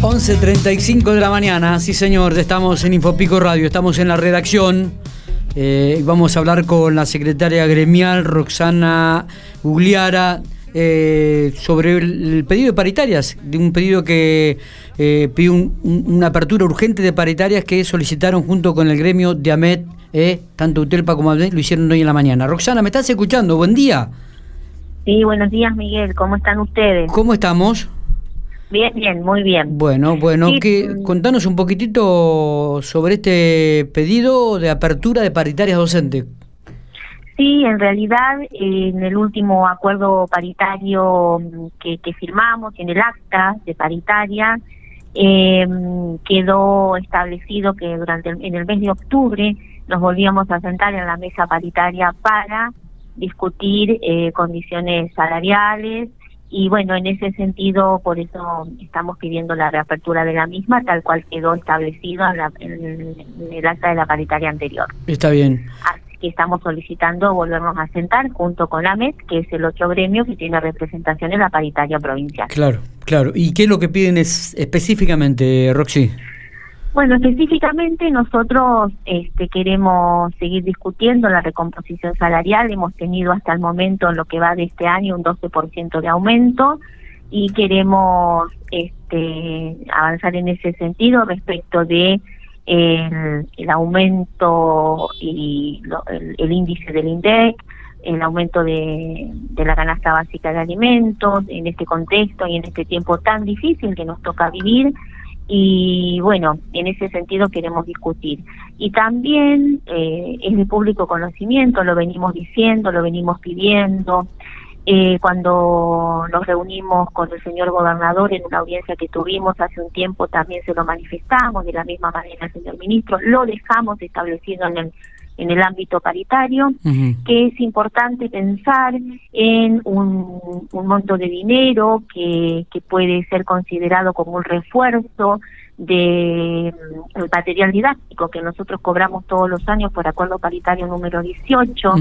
11.35 de la mañana, sí señor, estamos en Infopico Radio, estamos en la redacción. Eh, vamos a hablar con la secretaria gremial Roxana Gugliara eh, sobre el, pedido de paritarias, de un pedido que eh, pidió una apertura urgente de paritarias que solicitaron junto con el gremio de AMET, tanto Utelpa como AMET lo hicieron hoy en la mañana. Roxana, ¿me estás escuchando? Buen día. Sí, buenos días Miguel, ¿cómo están ustedes? ¿Cómo estamos? Bien, bien, muy bien. Bueno, bueno, que, contanos un poquitito sobre este pedido de apertura de paritarias docentes. Sí, en realidad en el último acuerdo paritario que, firmamos, en el acta de paritaria, em, quedó establecido que durante en el mes de octubre nos volvíamos a sentar en la mesa paritaria para discutir eh, condiciones salariales, y bueno, en ese sentido, por eso estamos pidiendo la reapertura de la misma, tal cual quedó establecido en, el acta de la paritaria anterior. Está bien. Así que estamos solicitando volvernos a sentar junto con AMET, que es el otro gremio que tiene representación en la paritaria provincial. Claro, claro. ¿Y qué es lo que piden es, específicamente, Roxy? Bueno, específicamente nosotros este, queremos seguir discutiendo la recomposición salarial. Hemos tenido hasta el momento, en lo que va de este año, un 12% de aumento y queremos este, avanzar en ese sentido respecto de el, aumento y el, índice del INDEC, el aumento de, de la canasta básica de alimentos en este contexto y en este tiempo tan difícil que nos toca vivir y bueno, en ese sentido queremos discutir. Y también eh, es de público conocimiento, lo venimos diciendo, lo venimos pidiendo. Eh, cuando nos reunimos con el señor gobernador en una audiencia que tuvimos hace un tiempo, también se lo manifestamos, de la misma manera señor ministro, lo dejamos establecido en el en el ámbito paritario, que es importante pensar en un, monto de dinero que, que puede ser considerado como un refuerzo de mm, el material didáctico que nosotros cobramos todos los años por acuerdo paritario número 18,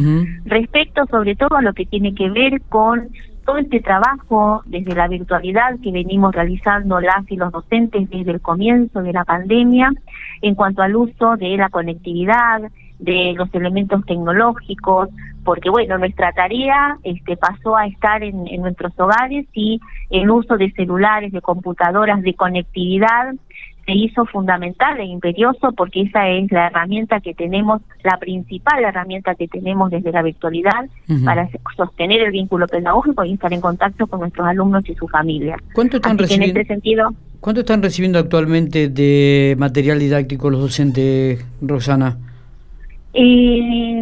respecto sobre todo a lo que tiene que ver con todo este trabajo desde la virtualidad que venimos realizando las y los docentes desde el comienzo de la pandemia en cuanto al uso de la conectividad, de los elementos tecnológicos, porque bueno, nuestra tarea este, pasó a estar en, nuestros hogares y el uso de celulares, de computadoras, de conectividad se hizo fundamental e imperioso porque esa es la herramienta que tenemos, la principal herramienta que tenemos desde la virtualidad para sostener el vínculo pedagógico y estar en contacto con nuestros alumnos y sus familias. ¿Cuánto están recibiendo? Este sentido, ¿Cuánto están recibiendo actualmente de material didáctico los docentes, Rosana? Eh,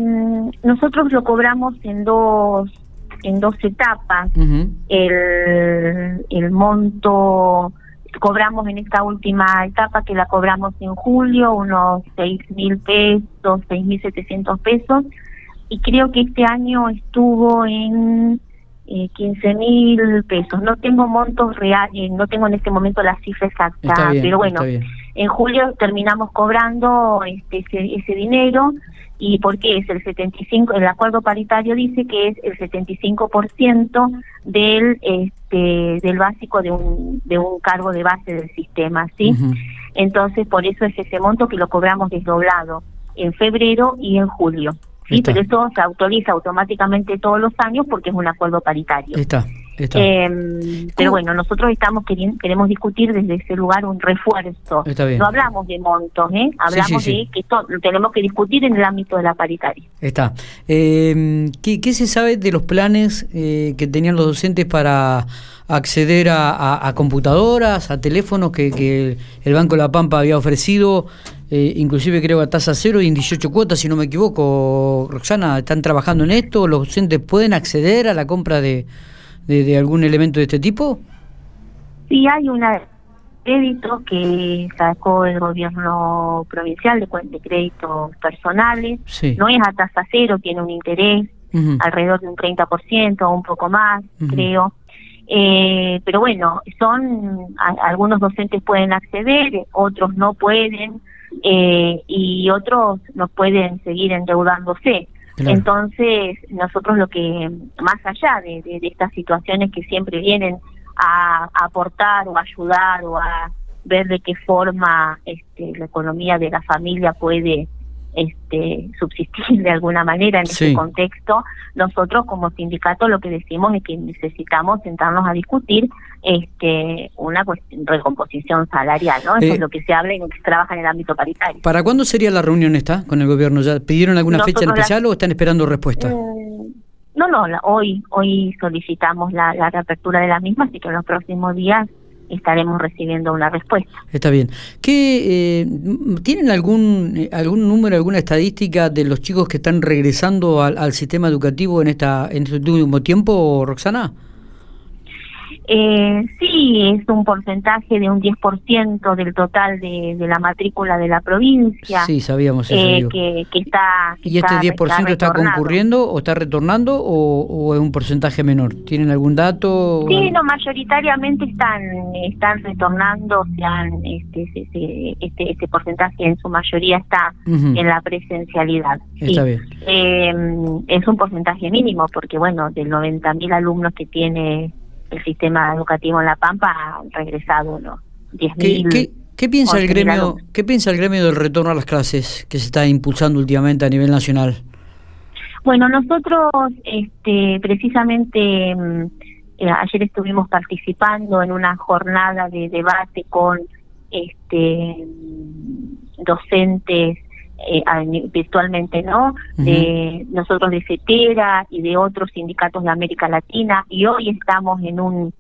nosotros lo cobramos en dos en dos etapas. el, el monto cobramos en esta última etapa que la cobramos en julio unos seis mil pesos, seis mil setecientos pesos y creo que este año estuvo en eh, 15 mil pesos. No tengo montos reales, eh, no tengo en este momento la cifra exacta, pero bueno, en julio terminamos cobrando este ese, ese dinero y porque es el 75 el acuerdo paritario dice que es el 75% del este del básico de un de un cargo de base del sistema sí entonces por eso es ese monto que lo cobramos desdoblado en febrero y en julio sí pero eso se autoriza automáticamente todos los años porque es un acuerdo paritario. Está eh, pero bueno, nosotros estamos queriendo, queremos discutir desde ese lugar un refuerzo. No hablamos de montos, ¿eh? hablamos de que esto lo tenemos que discutir en el ámbito de la paritaria. Está. Eh, ¿qué, se sabe de los planes eh, que tenían los docentes para acceder a, computadoras, a teléfonos que, el Banco de la Pampa había ofrecido? Eh, inclusive creo a tasa cero y en 18 cuotas, si no me equivoco. Roxana, ¿están trabajando en esto? ¿Los docentes pueden acceder a la compra de, de, algún elemento de este tipo? Sí, hay un crédito que sacó el gobierno provincial de, de créditos personales. No es a tasa cero, tiene un interés alrededor de un 30% o un poco más, creo. Eh, pero bueno, son algunos docentes pueden acceder, otros no pueden eh, y otros no pueden seguir endeudándose. Entonces, nosotros lo que, más allá de, de, estas situaciones que siempre vienen a, aportar o ayudar o a ver de qué forma este, la economía de la familia puede este, subsistir de alguna manera en ese contexto, nosotros como sindicato lo que decimos es que necesitamos sentarnos a discutir este, una recomposición salarial, ¿no? Eso es eh, lo que se habla y lo que se trabaja en el ámbito paritario. ¿Para cuándo sería la reunión esta con el gobierno? ¿Ya pidieron alguna fecha en especial o están esperando respuesta? Mm, no, no, hoy hoy solicitamos la, la reapertura de la misma, así que en los próximos días estaremos recibiendo una respuesta. Está bien. ¿Qué, eh, ¿Tienen algún, eh, algún número, alguna estadística de los chicos que están regresando al, sistema educativo en, esta, en este último tiempo, Roxana? Eh, sí, es un porcentaje de un 10% del total de, de, la matrícula de la provincia. Sí, sabíamos eso. Eh, que, que, está, ¿Y este 10% está, concurriendo o está retornando o, es un porcentaje menor? ¿Tienen algún dato? Sí, no, mayoritariamente están están retornando, o sea, este, este, este, este, porcentaje en su mayoría está en la presencialidad. Está bien. Eh, es un porcentaje mínimo porque, bueno, de 90.000 alumnos que tiene el sistema educativo en La Pampa ha regresado ¿no? 10.000. ¿Qué, qué, piensa el gremio? ¿Qué piensa el gremio del retorno a las clases que se está impulsando últimamente a nivel nacional? Bueno, nosotros, este, precisamente mm, eh, ayer estuvimos participando en una jornada de debate con este mm, docentes eh, virtualmente no, de nosotros de CETERA y de otros sindicatos de América Latina. Y hoy estamos en un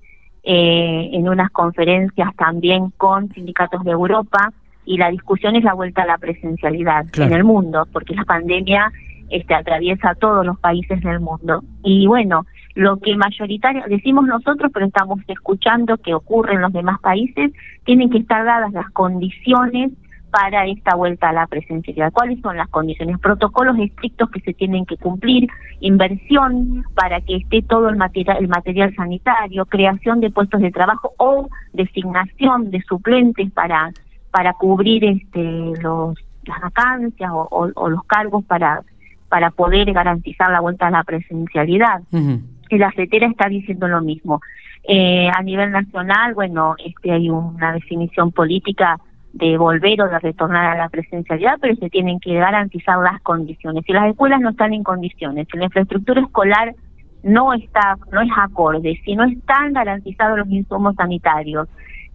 eh, en unas conferencias también con sindicatos de Europa y la discusión es la vuelta a la presencialidad en el mundo porque la pandemia este atraviesa a todos los países del mundo. Y bueno lo que mayoritario decimos nosotros pero estamos escuchando que ocurre en los demás países tienen que estar dadas las condiciones para esta vuelta a la presencialidad. ¿Cuáles son las condiciones? Protocolos estrictos que se tienen que cumplir, inversión para que esté todo el material, el material sanitario, creación de puestos de trabajo o designación de suplentes para para cubrir este los las vacancias o, los cargos para para poder garantizar la vuelta a la presencialidad. Y la CETERA está diciendo lo mismo. Eh, a nivel nacional, bueno, este hay una definición política de volver o de retornar a la presencialidad, pero se tienen que garantizar las condiciones. Si las escuelas no están en condiciones, si la infraestructura escolar no está, no es acorde, si no están garantizados los insumos sanitarios,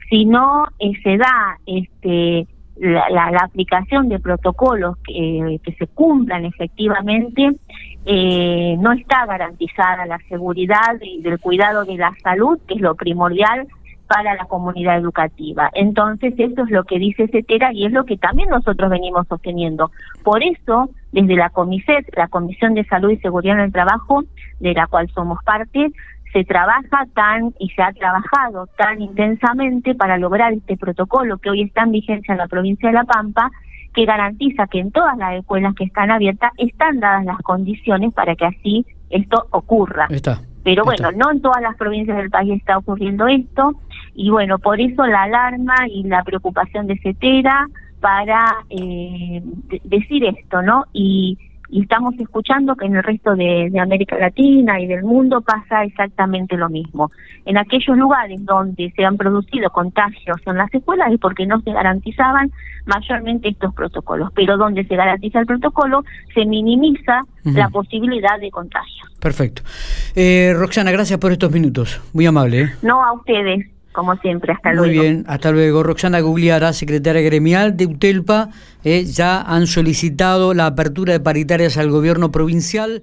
si no eh, se da este la, la, aplicación de protocolos que, que se cumplan efectivamente, eh, no está garantizada la seguridad y del cuidado de la salud, que es lo primordial para la comunidad educativa. Entonces, esto es lo que dice CETERA y es lo que también nosotros venimos sosteniendo. Por eso, desde la COMISET, la Comisión de Salud y Seguridad en el Trabajo, de la cual somos parte, se trabaja tan y se ha trabajado tan intensamente para lograr este protocolo que hoy está en vigencia en la provincia de La Pampa, que garantiza que en todas las escuelas que están abiertas están dadas las condiciones para que así esto ocurra. Está. Pero bueno, no en todas las provincias del país está ocurriendo esto y bueno, por eso la alarma y la preocupación de CETERA para eh, decir esto, ¿no? Y, estamos escuchando que en el resto de, América Latina y del mundo pasa exactamente lo mismo. En aquellos lugares donde se han producido contagios en las escuelas es porque no se garantizaban mayormente estos protocolos, pero donde se garantiza el protocolo se minimiza la posibilidad de contagio. Perfecto. Eh, Roxana, gracias por estos minutos. Muy amable. ¿eh? No, a ustedes como siempre. Hasta luego. Muy bien, hasta luego. Roxana Gugliara, secretaria gremial de UTELPA, eh, ya han solicitado la apertura de paritarias al gobierno provincial.